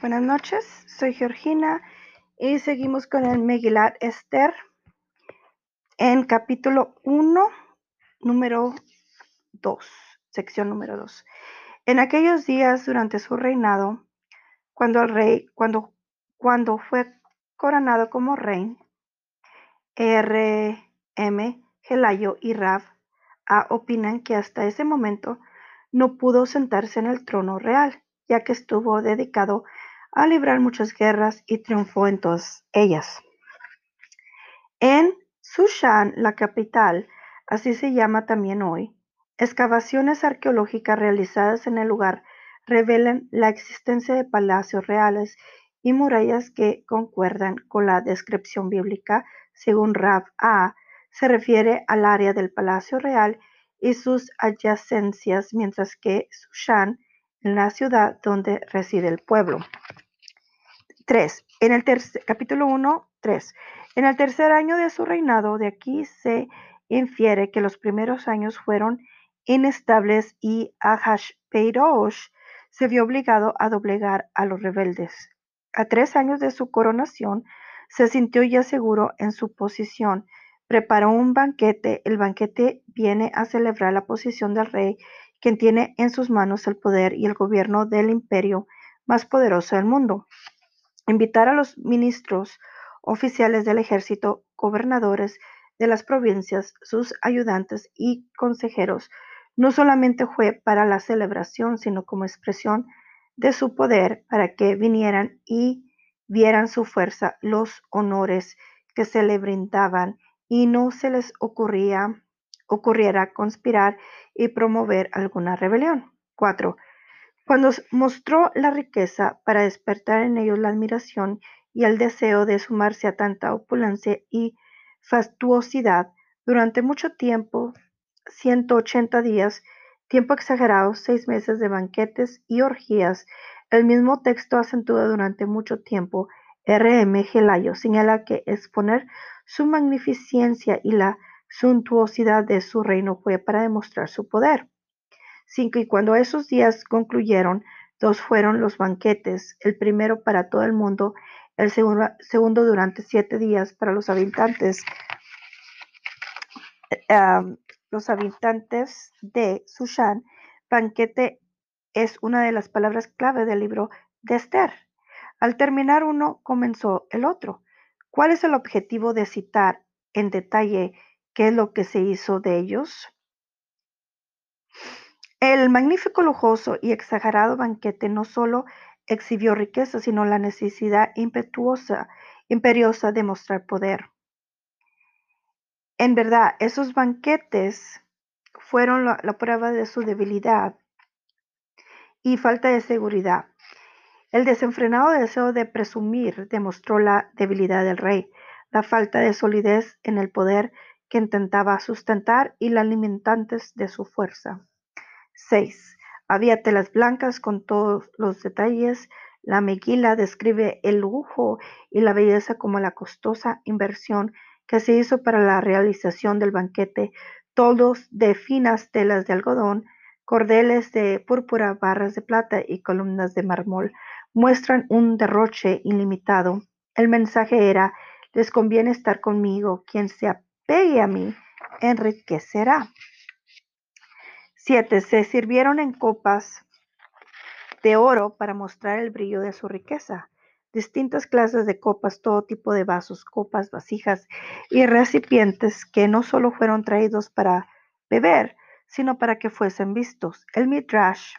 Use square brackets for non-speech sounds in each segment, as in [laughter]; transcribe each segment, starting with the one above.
Buenas noches, soy Georgina y seguimos con el Megilat Esther en capítulo 1, número 2, sección número 2. En aquellos días durante su reinado, cuando el rey, cuando, cuando fue coronado como rey, R.M. Gelayo y Rav A opinan que hasta ese momento no pudo sentarse en el trono real ya que estuvo dedicado a librar muchas guerras y triunfó en todas ellas. En Sushan, la capital, así se llama también hoy, excavaciones arqueológicas realizadas en el lugar revelan la existencia de palacios reales y murallas que concuerdan con la descripción bíblica según Rav A. Se refiere al área del palacio real y sus adyacencias, mientras que Sushan en la ciudad donde reside el pueblo. 3. En el capítulo 1, 3. En el tercer año de su reinado, de aquí se infiere que los primeros años fueron inestables y Ahashpeirosh se vio obligado a doblegar a los rebeldes. A tres años de su coronación, se sintió ya seguro en su posición. Preparó un banquete. El banquete viene a celebrar la posición del rey quien tiene en sus manos el poder y el gobierno del imperio más poderoso del mundo. Invitar a los ministros, oficiales del ejército, gobernadores de las provincias, sus ayudantes y consejeros, no solamente fue para la celebración, sino como expresión de su poder para que vinieran y vieran su fuerza, los honores que se le brindaban y no se les ocurría ocurriera conspirar y promover alguna rebelión. 4. Cuando mostró la riqueza para despertar en ellos la admiración y el deseo de sumarse a tanta opulencia y fastuosidad, durante mucho tiempo, 180 días, tiempo exagerado, seis meses de banquetes y orgías, el mismo texto acentúa durante mucho tiempo. R.M. Gelayo señala que exponer su magnificencia y la suntuosidad de su reino fue para demostrar su poder. 5. Y cuando esos días concluyeron, dos fueron los banquetes, el primero para todo el mundo, el segundo, durante siete días para los habitantes, los habitantes de Sushan. Banquete es una de las palabras clave del libro de Esther. Al terminar uno, comenzó el otro. ¿Cuál es el objetivo de citar en detalle ¿Qué es lo que se hizo de ellos? El magnífico, lujoso y exagerado banquete no solo exhibió riqueza, sino la necesidad impetuosa, imperiosa de mostrar poder. En verdad, esos banquetes fueron la, la prueba de su debilidad y falta de seguridad. El desenfrenado deseo de presumir demostró la debilidad del rey, la falta de solidez en el poder que intentaba sustentar y la limitantes de su fuerza. 6. Había telas blancas con todos los detalles. La meguila describe el lujo y la belleza como la costosa inversión que se hizo para la realización del banquete, todos de finas telas de algodón, cordeles de púrpura, barras de plata y columnas de mármol, muestran un derroche ilimitado. El mensaje era, les conviene estar conmigo, quien sea pegue a mí, enriquecerá. 7. Se sirvieron en copas de oro para mostrar el brillo de su riqueza. Distintas clases de copas, todo tipo de vasos, copas, vasijas y recipientes que no solo fueron traídos para beber, sino para que fuesen vistos. El Midrash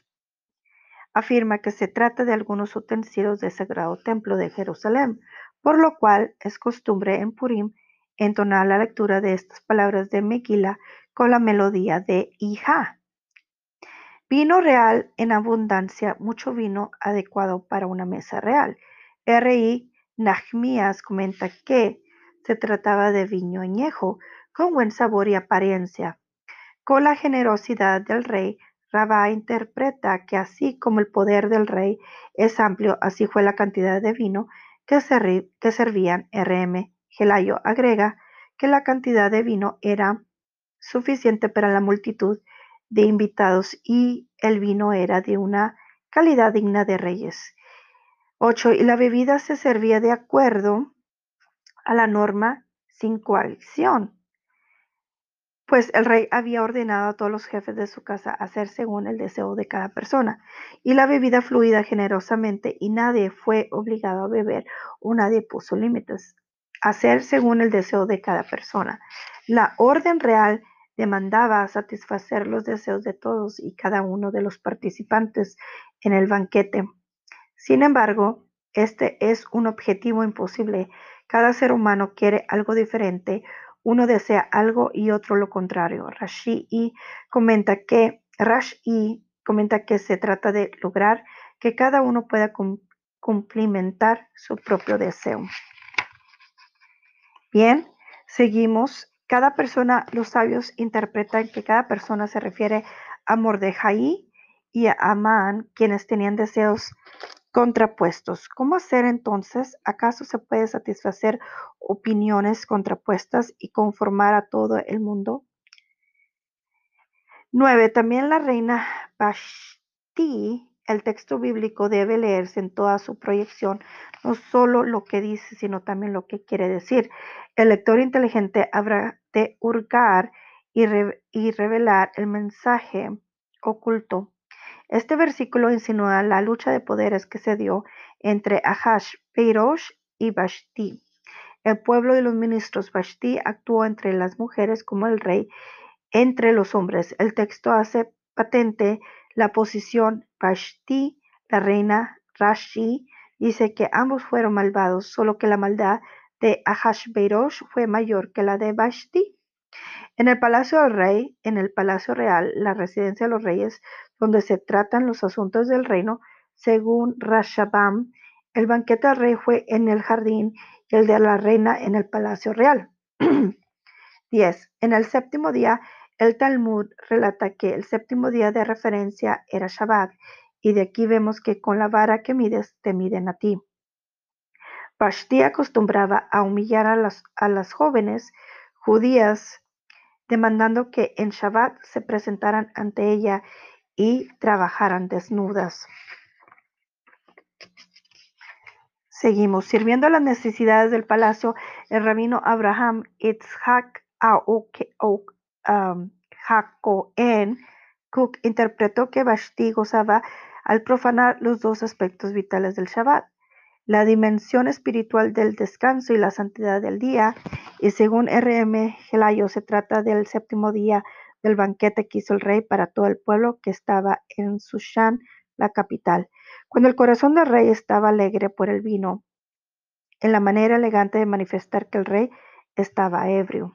afirma que se trata de algunos utensilios del sagrado templo de Jerusalén, por lo cual es costumbre en Purim entonar la lectura de estas palabras de Mequila con la melodía de Hija. Vino real en abundancia, mucho vino adecuado para una mesa real. R.I. Nahmías comenta que se trataba de viño añejo, con buen sabor y apariencia. Con la generosidad del rey, Rabá interpreta que así como el poder del rey es amplio, así fue la cantidad de vino que, que servían R.M. Gelayo agrega que la cantidad de vino era suficiente para la multitud de invitados y el vino era de una calidad digna de reyes. 8. Y la bebida se servía de acuerdo a la norma sin coacción, pues el rey había ordenado a todos los jefes de su casa hacer según el deseo de cada persona, y la bebida fluida generosamente, y nadie fue obligado a beber o nadie puso límites. Hacer según el deseo de cada persona. La orden real demandaba satisfacer los deseos de todos y cada uno de los participantes en el banquete. Sin embargo, este es un objetivo imposible. Cada ser humano quiere algo diferente. Uno desea algo y otro lo contrario. Rashi comenta que Rashi comenta que se trata de lograr que cada uno pueda cumplimentar su propio deseo. Bien, seguimos cada persona, los sabios interpretan que cada persona se refiere a Mordejai y a Amán, quienes tenían deseos contrapuestos. ¿Cómo hacer entonces? ¿Acaso se puede satisfacer opiniones contrapuestas y conformar a todo el mundo? 9. También la reina Vashti el texto bíblico debe leerse en toda su proyección, no solo lo que dice, sino también lo que quiere decir. El lector inteligente habrá de hurgar y, revelar el mensaje oculto. Este versículo insinúa la lucha de poderes que se dio entre Ahash, Peirosh y Vashti. El pueblo de los ministros Vashti actuó entre las mujeres como el rey entre los hombres. El texto hace patente la posición Vashti, la reina Rashi, dice que ambos fueron malvados, solo que la maldad de Ahashverosh fue mayor que la de Vashti. En el palacio del rey, en el palacio real, la residencia de los reyes, donde se tratan los asuntos del reino, según Rashabam, el banquete del rey fue en el jardín y el de la reina en el palacio real. [clears throat] 10. En el séptimo día, el Talmud relata que el séptimo día de referencia era Shabbat, y de aquí vemos que con la vara que mides te miden a ti. Vashti acostumbraba a humillar a las, a las jóvenes judías, demandando que en Shabbat se presentaran ante ella y trabajaran desnudas. Seguimos. Sirviendo a las necesidades del palacio, el rabino Abraham Itzhak um, Cook interpretó que Vashti gozaba al profanar los dos aspectos vitales del Shabbat, la dimensión espiritual del descanso y la santidad del día, y según R.M. Gelayo se trata del séptimo día del banquete que hizo el rey para todo el pueblo que estaba en Sushan, la capital. Cuando el corazón del rey estaba alegre por el vino, en la manera elegante de manifestar que el rey estaba ebrio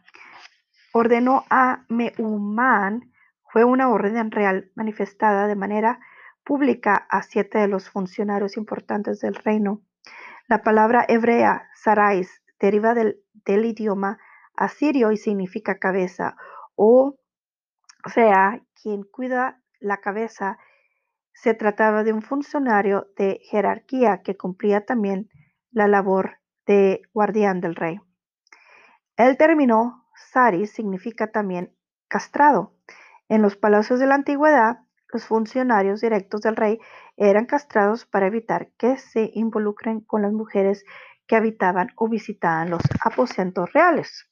ordenó a Meumán fue una orden real manifestada de manera pública a siete de los funcionarios importantes del reino. La palabra hebrea sarais deriva del, idioma asirio y significa cabeza, o sea, quien cuida la cabeza. Se trataba de un funcionario de jerarquía que cumplía también la labor de guardián del rey. Él terminó Sari significa también castrado. En los palacios de la antigüedad, los funcionarios directos del rey eran castrados para evitar que se involucren con las mujeres que habitaban o visitaban los aposentos reales.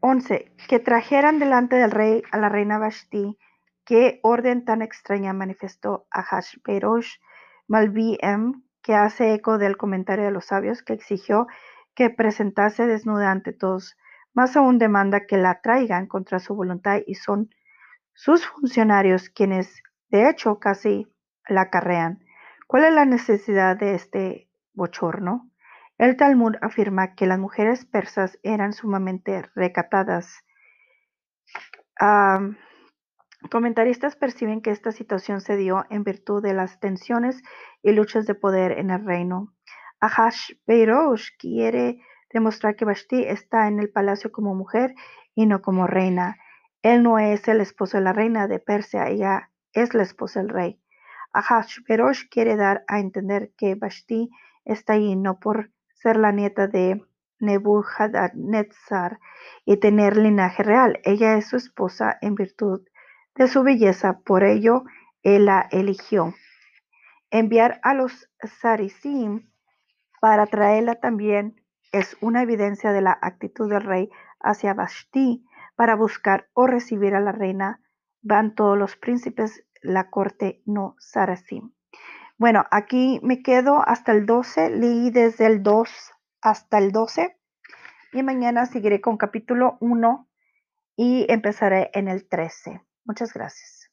11. Que trajeran delante del rey a la reina Vashti. Qué orden tan extraña manifestó a Hashverosh Malbiem, que hace eco del comentario de los sabios que exigió que presentase desnuda ante todos más aún demanda que la traigan contra su voluntad y son sus funcionarios quienes, de hecho, casi la acarrean. ¿Cuál es la necesidad de este bochorno? El Talmud afirma que las mujeres persas eran sumamente recatadas. comentaristas perciben que esta situación se dio en virtud de las tensiones y luchas de poder en el reino. Ahashverosh quiere demostrar que Vashti está en el palacio como mujer y no como reina. Él no es el esposo de la reina de Persia, ella es la esposa del rey. Ahashverosh quiere dar a entender que Vashti está ahí no por ser la nieta de Nebuchadnezzar y tener linaje real. Ella es su esposa en virtud de su belleza, por ello él la eligió. Enviar a los Sarisim para traerla también es una evidencia de la actitud del rey hacia Vashti para buscar o recibir a la reina. Van todos los príncipes, la corte no Sarasim. Bueno, aquí me quedo hasta el 12, leí desde el 2 hasta el 12 y mañana seguiré con capítulo 1 y empezaré en el 13. Muchas gracias.